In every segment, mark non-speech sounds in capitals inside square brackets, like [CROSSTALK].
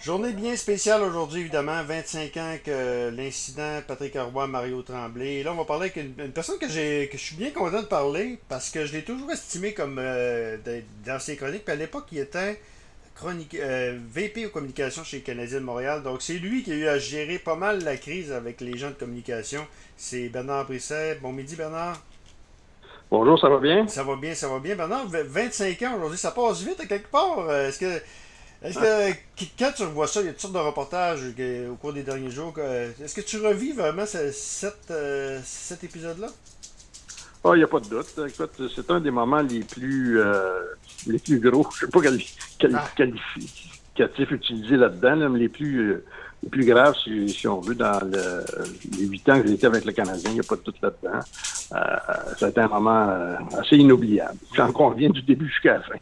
Journée bien spéciale aujourd'hui, évidemment. 25 ans que l'incident Patrick Roy, Mario Tremblay. Et là, on va parler avec une, personne que, j'ai, que je suis bien content de parler parce que je l'ai toujours estimé comme euh, dans ses chroniques. Puis à l'époque, il était chronique, euh, VP aux communications chez Canadien de Montréal. Donc, c'est lui qui a eu à gérer pas mal la crise avec les gens de communication. C'est Bernard Brisset. Bon midi, Bernard. Bonjour, ça va bien? Ça va bien, ça va bien. Bernard, 25 ans aujourd'hui, ça passe vite à quelque part. Euh, est-ce que, est-ce que quand tu revois ça, il y a toutes sortes de reportages au cours des derniers jours, est-ce que tu revis vraiment cet, euh, cet épisode-là? Oh, il n'y a pas de doute. Écoute, c'est un des moments les plus, euh, les plus gros, je ne sais pas ah. Utiliser là-dedans, mais les plus le plus grave, si, si, on veut, dans le, les huit ans que j'ai été avec le Canadien, il n'y a pas de tout là-dedans. Euh, ça a été un moment euh, assez inoubliable. J'en conviens du début jusqu'à la fin.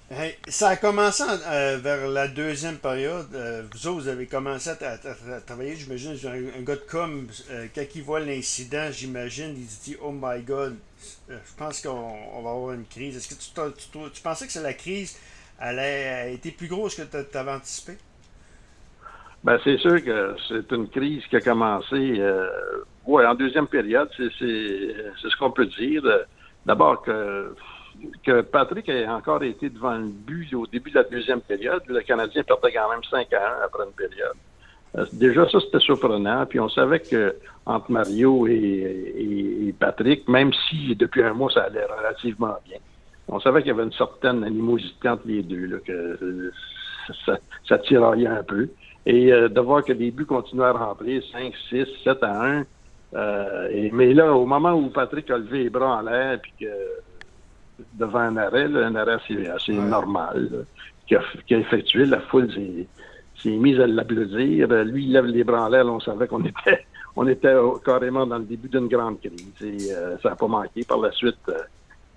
ça a commencé euh, vers la deuxième période. vous autres, vous avez commencé à, travailler, j'imagine, un, gars de com, quand il voit l'incident, j'imagine, il se dit « Oh my God, je pense qu'on va avoir une crise. » Est-ce que tu, tu, tu, pensais que c'est la crise allait a été plus grosse que tu avais anticipé? Ben, c'est sûr que c'est une crise qui a commencé euh, ouais, en deuxième période, c'est ce qu'on peut dire. D'abord que, que Patrick a encore été devant le but au début de la deuxième période. Le Canadien perdait quand même 5 à 1 après une période. Euh, déjà, ça, c'était surprenant. Puis on savait que entre Mario et, Patrick, même si depuis un mois, ça allait relativement bien, on savait qu'il y avait une certaine animosité entre les deux, là, que ça, ça tiraillait un peu. Et euh, de voir que les buts continuaient à rentrer 5, 6, 7 à 1. Euh, et, mais là, au moment où Patrick a levé les bras en l'air, puis que devant un arrêt, un arrêt assez, normal, qui, a, effectué, la foule s'est mise à l'applaudir. Lui, il lève les bras en l'air, on savait qu'on était on était carrément dans le début d'une grande crise. Et euh, ça n'a pas manqué. Par la suite,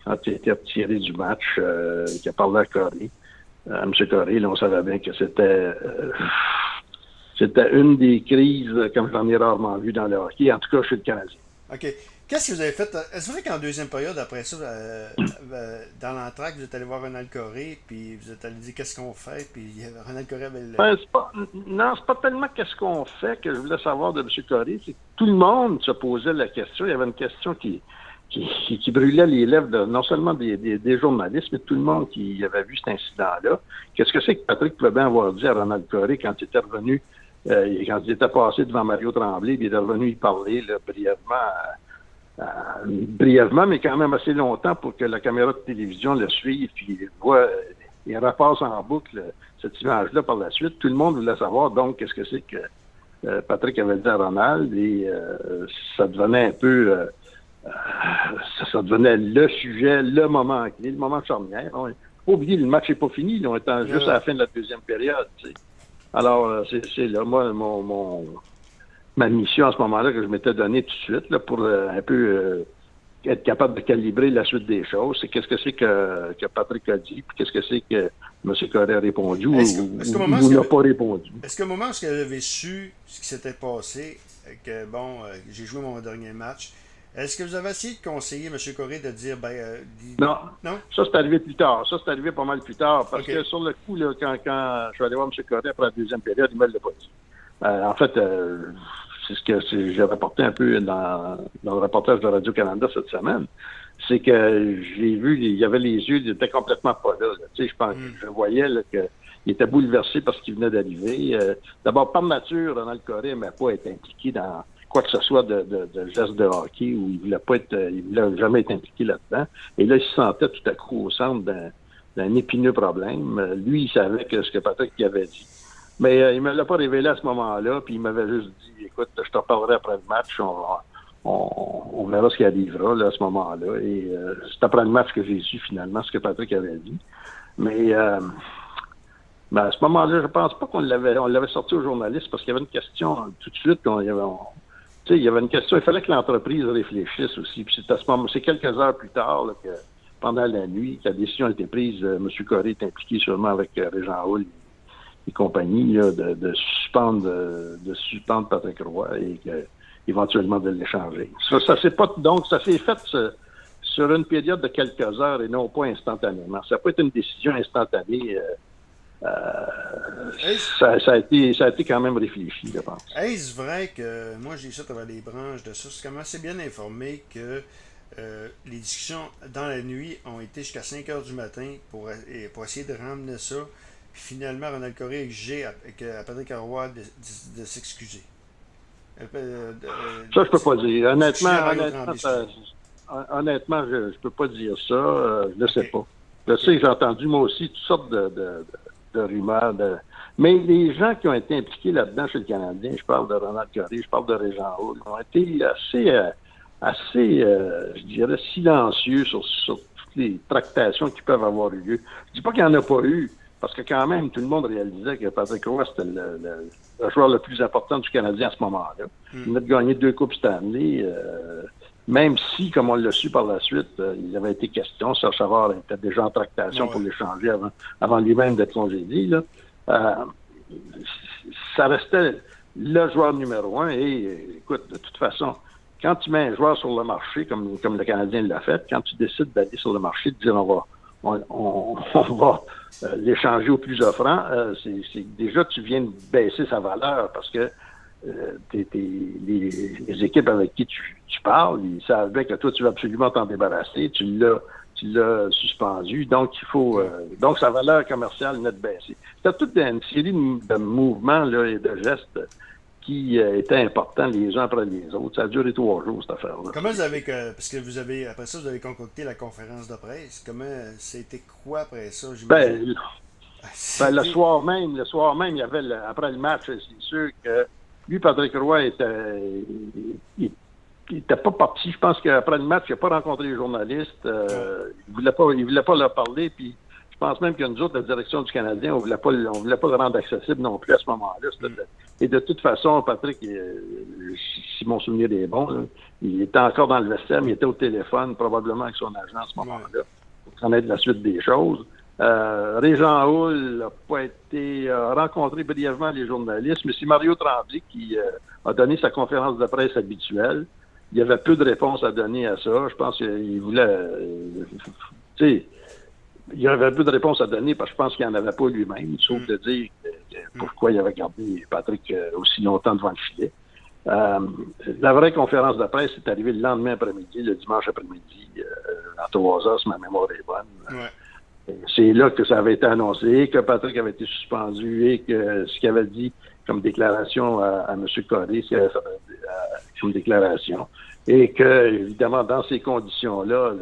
quand il été retiré du match, il a parlé à M. Corée, on savait bien que c'était c'était une des crises comme j'en ai rarement vu dans le hockey, en tout cas chez le Canadien. OK. Qu'est-ce que vous avez fait? Est-ce vrai qu'en deuxième période, après ça, euh, euh, dans l'entraque, vous êtes allé voir Ronald Coré, puis vous êtes allé dire qu'est-ce qu'on fait, puis Ronald Coré avait le... ben, pas, Non, c'est pas tellement qu'est-ce qu'on fait que je voulais savoir de M. Coré, c'est que tout le monde se posait la question. Il y avait une question qui, qui, qui brûlait les lèvres de, non seulement des, des, journalistes, mais tout le monde qui avait vu cet incident-là. Qu'est-ce que c'est que Patrick pouvait bien avoir dit à Ronald Coré quand il était revenu euh, quand il était passé devant Mario Tremblay, il est revenu y parler là, brièvement, euh, brièvement, mais quand même assez longtemps pour que la caméra de télévision le suive, puis il voit, il repasse en boucle cette image-là par la suite. Tout le monde voulait savoir, donc, qu'est-ce que c'est que euh, Patrick avait dit à Ronald, et ça devenait un peu... Ça, devenait le sujet, le moment clé, le moment charnière. On, faut oublier, le match n'est pas fini. On est juste à la fin de la deuxième période. Alors, euh, c'est là, moi, mon, mon, ma mission à ce moment-là que je m'étais donnée tout de suite là, pour euh, un peu euh, être capable de calibrer la suite des choses. C'est qu'est-ce que c'est que, que Patrick a dit, puis qu'est-ce que c'est que M. Corée a répondu ou, n'a pas répondu. Est-ce qu'au moment où avez su ce qui s'était passé, que bon, j'ai joué mon dernier match, est-ce que vous avez essayé de conseiller M. Corée de dire. Ben, euh, non. Non? Ça, c'est arrivé plus tard. Ça, c'est arrivé pas mal plus tard. Parce que sur le coup, là, quand, quand je suis allé voir M. Corée après la deuxième période, il me l'a pas dit. Euh, en fait, euh, c'est ce que j'ai rapporté un peu dans, dans le reportage de Radio-Canada cette semaine. C'est que j'ai vu, il y avait les yeux, il était complètement pas là. Tu sais, je pense, hmm. je voyais qu'il était bouleversé parce qu'il venait d'arriver. D'abord, par nature, Ronald Corée n'aimait pas être impliqué dans quoi que ce soit de, de, de gestes de hockey où il voulait pas être, il voulait jamais être impliqué là-dedans. Et là, il se sentait tout à coup au centre d'un épineux problème. Lui, il savait que ce que Patrick avait dit. Mais euh, il me l'a pas révélé à ce moment-là, puis il m'avait juste dit, écoute, je te reparlerai après le match, on, on, verra ce qui arrivera là, à ce moment-là. Et euh, c'est après le match que j'ai su finalement ce que Patrick avait dit. Mais euh, ben, à ce moment-là, je pense pas qu'on l'avait on l'avait sorti aux journalistes parce qu'il y avait une question tout de suite qu'on tu sais, il y avait une question, il fallait que l'entreprise réfléchisse aussi. Puis c'est à ce moment, c'est quelques heures plus tard que pendant la nuit, que la décision a été prise. Euh, M. Corée est impliqué sûrement avec euh, Régent Hull et compagnie là, de, de, suspendre de, suspendre Patrick Roy et que, éventuellement de l'échanger. Ça, ça s'est pas donc ça s'est fait sur une période de quelques heures et non pas instantanément. Ça peut être une décision instantanée. Euh, ça, ça, a été, ça a été quand même réfléchi, je pense. Est-ce vrai que, moi j'ai ça travers les branches de ça, c'est quand même assez bien informé que les discussions dans la nuit ont été jusqu'à 5 heures du matin pour, pour essayer de ramener ça. Puis finalement, Ronald Coré a exigé à, à Patrick Roy de, de s'excuser. Euh, euh, ça, je peux pas dire. Honnêtement, honnêtement, je ne peux pas dire ça. Euh, je ne sais pas. Je sais que j'ai entendu, moi aussi, toutes sortes de, de, rumeurs. Mais les gens qui ont été impliqués là-dedans chez le Canadien, je parle de Ronald Coré, je parle de Régent Hall, ont été assez, assez je dirais, silencieux sur, sur, toutes les tractations qui peuvent avoir eu lieu. Je dis pas qu'il n'y en a pas eu, parce que quand même, tout le monde réalisait que Patrick Roy, c'était le, joueur le plus important du Canadien à ce moment-là. Hmm. Il venait de gagner deux Coupes Stanley. Euh, même si, comme on l'a su par la suite, euh, il avait été question, Serge Savard était déjà en tractation pour l'échanger avant, avant lui-même d'être congédié. Là. Euh, ça restait le joueur numéro un. Et écoute, de toute façon, quand tu mets un joueur sur le marché, comme, le Canadien l'a fait, quand tu décides d'aller sur le marché, de dire on va on, va euh, l'échanger au plus offrant, euh, c'est déjà tu viens de baisser sa valeur parce que les, équipes avec qui tu, parles, ils savaient que toi, tu veux absolument t'en débarrasser, tu l'as l'as suspendu, donc il faut donc sa valeur commerciale net baissée. C'est toute une série de mouvements là, et de gestes qui euh, étaient importants les uns après les autres. Ça a duré trois jours, cette affaire-là. Comment vous avez, parce que vous avez, après ça, vous avez concocté la conférence de presse. Comment, c'était quoi après ça? Ben, ah, ben, le soir même, le soir même, il y avait, après le match, c'est sûr que lui, Patrick Roy, était, il, n'était pas parti. Je pense qu'après le match, il n'a pas rencontré les journalistes. Euh, il ne voulait, pas, il voulait pas leur parler. Puis je pense même que nous autres, la direction du Canadien, on voulait pas, on voulait pas le rendre accessible non plus à ce moment-là. Et de toute façon, Patrick, si mon souvenir est bon, il était encore dans le vestiaire, mais il était au téléphone, probablement avec son agent à ce moment-là, pour connaître la suite des choses. Euh, Régent Hull n'a pas été euh, rencontré brièvement les journalistes, mais c'est Mario Tremblay qui euh, a donné sa conférence de presse habituelle. Il y avait peu de réponses à donner à ça. Je pense qu'il voulait, euh, tu sais, il y avait peu de réponses à donner parce que je pense qu'il n'y en avait pas lui-même, sauf mm. de dire pourquoi il avait gardé Patrick euh, aussi longtemps devant le filet. Euh, la vraie conférence de presse est arrivée le lendemain après-midi, le dimanche après-midi, euh, à trois heures, si ma mémoire est bonne. C'est là que ça avait été annoncé, que Patrick avait été suspendu et que ce qu'il avait dit comme déclaration à, M. Corée, c'est une déclaration. Et que, évidemment, dans ces conditions-là,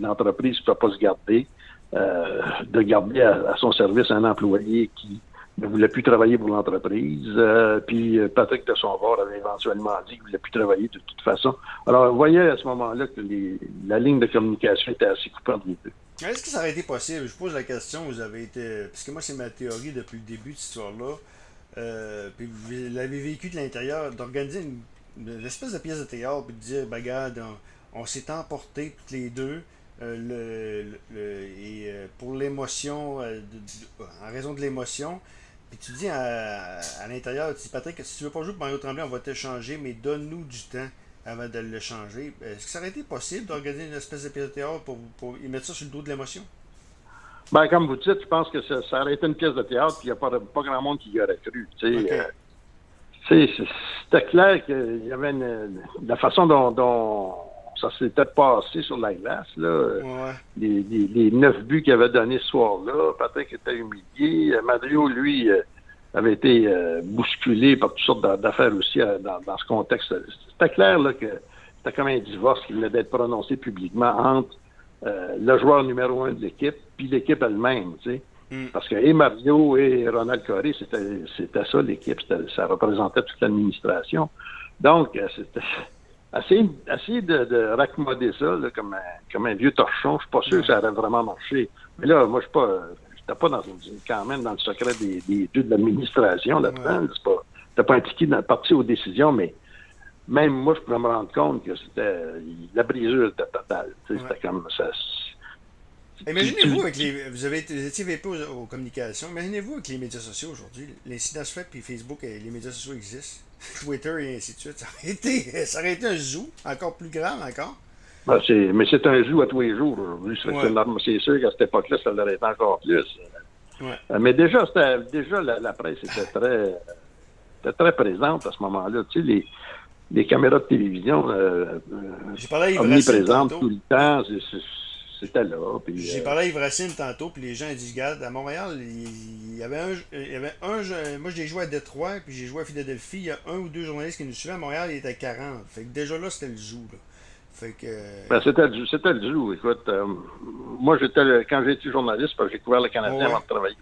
l'entreprise ne peut pas se garder. Euh, de garder à, son service un employé qui ne voulait plus travailler pour l'entreprise. Euh, puis euh, Patrick de Sonvard avait éventuellement dit qu'il ne voulait plus travailler de toute façon. Alors, voyez à ce moment-là que la ligne de communication était assez coupante les deux. Est-ce que ça aurait été possible? Je pose la question, vous avez été. Parce que moi, c'est ma théorie depuis le début de cette histoire-là. Puis vous l'avez vécu de l'intérieur, d'organiser une, espèce de pièce de théâtre, puis de dire, ben, regarde, on s'est emportés toutes les deux. Euh, le, et euh, pour l'émotion, euh, en raison de l'émotion. Puis tu dis à, l'intérieur, tu dis Patrick, si tu veux pas jouer pour Mario Tremblay, on va te changer, mais donne-nous du temps avant de le changer. Est-ce que ça aurait été possible d'organiser une espèce de pièce de théâtre pour, pour y mettre ça sur le dos de l'émotion? Ben, comme vous dites, je pense que ça, aurait été une pièce de théâtre, puis il n'y a pas, pas, grand monde qui y aurait cru. C'était clair qu'il y avait une, la façon dont ça s'était passé sur la glace. Là. Les, neuf buts qu'il avait donnés ce soir-là, Patrick était humilié. Mario, lui, euh, avait été euh, bousculé par toutes sortes d'affaires aussi euh, dans, ce contexte. C'était clair là, que c'était comme un divorce qui venait d'être prononcé publiquement entre le joueur numéro un de l'équipe puis l'équipe elle-même. Mm. Parce que et Mario et Ronald Coré, c'était ça l'équipe, ça représentait toute l'administration. Donc, c'était [LAUGHS] essayer, de, raccommoder ça comme, un, comme un vieux torchon. Je suis pas sûr que ça aurait vraiment marché. Mais là, moi, je suis pas. J'étais pas dans quand même dans le secret des, des de l'administration là-dedans. C'est pas. J'étais pas impliqué dans la partie aux décisions, mais même moi, je pouvais me rendre compte que c'était. La brisure était totale. C'était comme ça. Imaginez-vous avec les. Vous avez été, étiez VP aux, communications. Imaginez-vous avec les médias sociaux aujourd'hui. L'incident se fait, puis Facebook et les médias sociaux existent. [LAUGHS] Twitter et ainsi de suite. Ça aurait été, [LAUGHS] ça aurait été un zoo encore plus grand encore. Ben, mais c'est un zoo à tous les jours aujourd'hui. C'est sûr qu'à cette époque-là, ça l'aurait été encore plus. mais déjà, déjà la, presse était très, très présente à ce moment-là. Tu sais, les, les caméras de télévision omniprésentes tout le temps. C'était là. J'ai parlé à Yves tantôt, puis les gens ils disent Regarde, à Montréal, il y avait un, il y avait un moi j'ai joué à Détroit, puis j'ai joué à Philadelphie. Il y a un ou deux journalistes qui nous suivaient à Montréal, il était 40. Fait que déjà là, c'était le zoo. Fait que... Ben, c'était, le zoo. Écoute, euh, moi, j'étais quand été journaliste, j'ai couvert le Canadien avant de travailler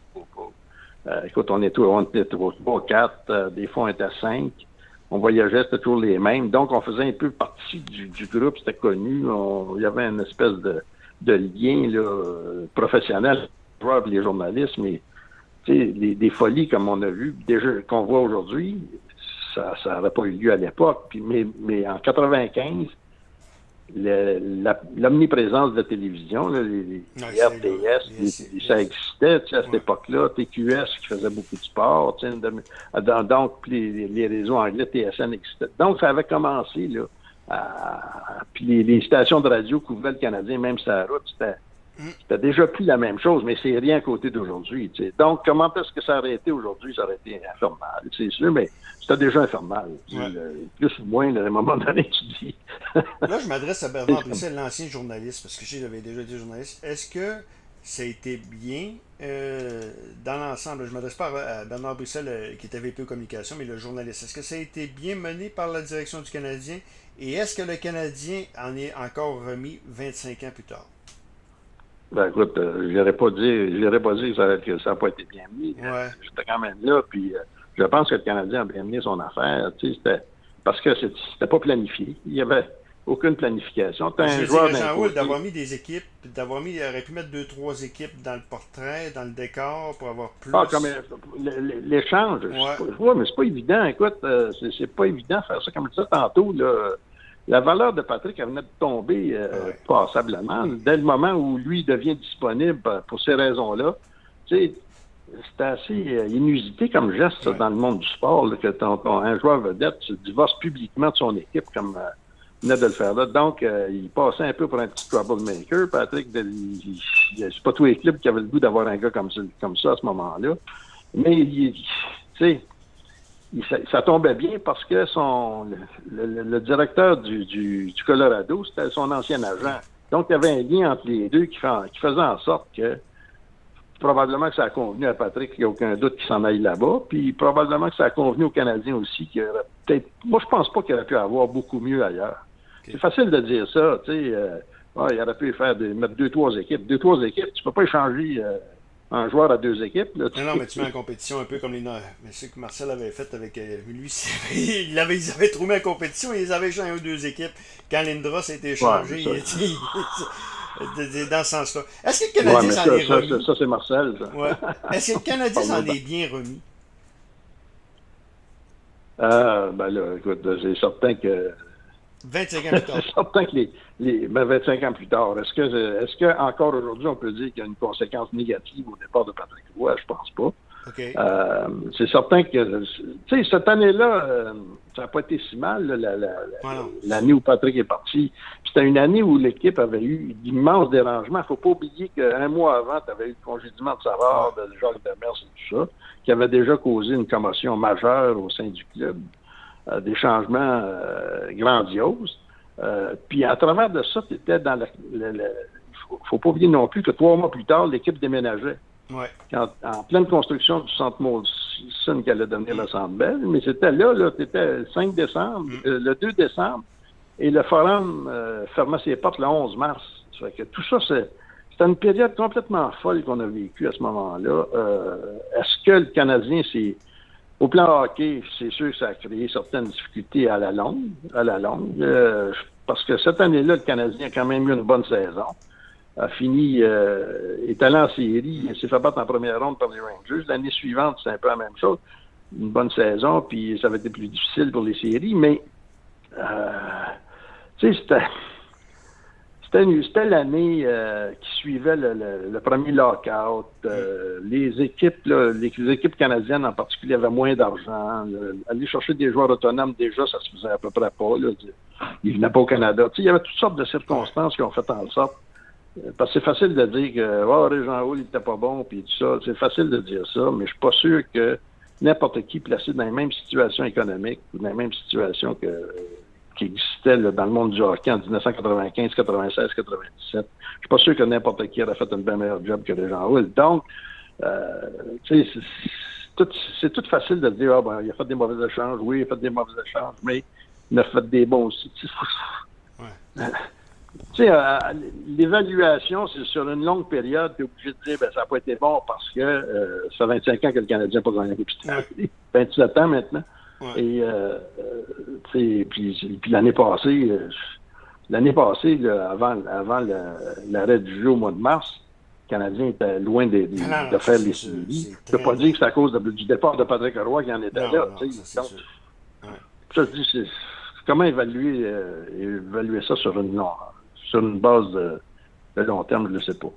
euh, écoute, on était, on était 3, 4, euh, des fois on était 5. On voyageait, c'était toujours les mêmes. Donc, on faisait un peu partie du, groupe, c'était connu. il y avait une espèce de, lien là, professionnel entre les journalistes, mais des, des folies comme on a vu, déjà qu'on voit aujourd'hui, ça n'aurait pas eu lieu à l'époque. Mais, mais en 95, l'omniprésence de la télévision, les, RDS, ça existait à cette époque-là. TQS qui faisait beaucoup de sport, donc les, réseaux anglais TSN existaient. Donc ça avait commencé là. puis les, stations de radio couvraient le Canadien, même sa route, c'était. C'était déjà plus la même chose, mais c'est rien à côté d'aujourd'hui. Donc, comment est-ce que ça aurait été aujourd'hui? Ça aurait été infernal, c'est sûr, mais c'était déjà infernal. plus ou moins, à un moment donné, tu dis. [LAUGHS] Là, je m'adresse à Bernard Bruxelles, l'ancien journaliste, parce que j'avais déjà été journaliste. Est-ce que ça a été bien euh, dans l'ensemble? Je ne m'adresse pas à Bernard Bruxelles, euh, qui était VP communication, mais le journaliste. Est-ce que ça a été bien mené par la direction du Canadien? Et est-ce que le Canadien en est encore remis 25 ans plus tard? Ben écoute, euh, je n'aurais pas dit, je pas dit que ça n'a pas été bien mis. J'étais quand même là, puis euh, je pense que le Canadien a bien mené son affaire. Tu sais, parce que c'était pas planifié. Il n'y avait aucune planification. As un joueur d'avoir mis des équipes, d'avoir mis, il aurait pu mettre deux, trois équipes dans le portrait, dans le décor pour avoir plus. Ah, comme euh, l'échange. Ouais. mais c'est pas évident. Écoute, c'est pas évident de faire ça comme ça tantôt. Là la valeur de Patrick elle venait de tomber euh, passablement. Dès le moment où lui devient disponible euh, pour ces raisons-là, c'est assez euh, inusité comme geste dans le monde du sport, que ton, un joueur vedette se divorce publiquement de son équipe comme venait de le faire là. Donc, il passait un peu pour un petit troublemaker. Patrick, c'est pas tous les clubs qui avaient le goût d'avoir un gars comme, comme ça à ce moment-là. Mais, tu sais, ça, tombait bien parce que son le, directeur du, du, Colorado, c'était son ancien agent. Donc, il y avait un lien entre les deux qui, qui faisait en sorte que probablement que ça a convenu à Patrick, il n'y a aucun doute qu'il s'en aille là-bas. Puis probablement que ça a convenu aux Canadiens aussi, qui peut-être. Moi, je pense pas qu'il aurait pu avoir beaucoup mieux ailleurs. C'est facile de dire ça, tu sais. Euh, il aurait pu faire des, mettre deux, trois équipes. Deux, trois équipes, tu peux pas échanger euh, un joueur à deux équipes. Là, non, non, mais tu mets en compétition un peu comme les. Mais ce que Marcel avait fait avec euh, lui, [LAUGHS] il avait, ils avaient trouvé en compétition et ils avaient échangé deux équipes. Quand Lindros a été échangé, [LAUGHS] il était dans ce sens-là. Est-ce que le Canadien s'en est remis? Ça, c'est Marcel. Ouais. Est-ce que le Canadien [LAUGHS] s'en est bien remis? Euh, ben là, écoute, c'est certain que 25 ans plus tard. C'est certain que les, les 25 ben, ans plus tard, est-ce que, est-ce que encore aujourd'hui on peut dire qu'il y a une conséquence négative au départ de Patrick Roy? Je pense pas. Euh, c'est certain que, tu sais, cette année-là, euh, ça n'a pas été si mal, l'année où Patrick est parti. C'était une année où l'équipe avait eu d'immenses dérangements. Il ne faut pas oublier qu'un mois avant, tu avais eu le congédiement de Savard, de Jacques Demers et tout ça, qui avait déjà causé une commotion majeure au sein du club. Euh, des changements grandioses. Euh, puis à travers de ça, tu étais dans le. Il faut, faut pas oublier non plus que trois mois plus tard, l'équipe déménageait. Ouais. en pleine construction du centre Molson qui allait devenir le centre Bell, mais c'était là, là, tu étais le 5 décembre, mm. le 2 décembre, et le forum fermait ses portes le 11 mars. Ça fait que tout ça, c'est. C'était une période complètement folle qu'on a vécue à ce moment-là. Est-ce que le Canadien s'est au plan hockey, c'est sûr que ça a créé certaines difficultés à la longue, à la longue, euh, parce que cette année-là, le Canadien a quand même eu une bonne saison. A fini, euh, est allé en série, s'est fait battre en première ronde par les Rangers. L'année suivante, c'est un peu la même chose. Une bonne saison, puis ça va être plus difficile pour les séries, mais euh, tu sais, c'était c'était l'année euh, qui suivait le, premier lockout. Euh, les équipes, les, équipes canadiennes en particulier avaient moins d'argent. Aller chercher des joueurs autonomes, déjà, ça se faisait à peu près pas. Là. Ils venaient pas au Canada. il y avait toutes sortes de circonstances qui ont fait en sorte parce que c'est facile de dire que oh, Régent Hall, il était pas bon, puis tout ça. C'est facile de dire ça, mais je suis pas sûr que n'importe qui placé dans les mêmes situations économiques ou dans les mêmes situations que, qui existaient dans le monde du hockey en 1995, 96, 97, je suis pas sûr que n'importe qui aurait fait un bien meilleur job que Régent Hall. Donc, euh, tu sais, c'est tout, facile de dire, ah, ben, il a fait des mauvais échanges, oui, il a fait des mauvais échanges, mais il a fait des bons aussi. Ouais. Tu sais, euh, l'évaluation, c'est sur une longue période, tu es obligé de dire, ben, ça n'a pas été bon parce que euh, ça fait 25 ans que le Canadien n'a pas gagné la 27 ans maintenant. Et, euh, puis, puis l'année passée, l'année passée, avant, avant l'arrêt du jeu au mois de mars, le Canadien était loin de, de, faire les séries. Je ne peux pas dire que c'est à cause du départ de Patrick Roy qui en était là. ça, je dis, comment évaluer, évaluer ça sur une, sur une base de, long terme, je ne sais pas.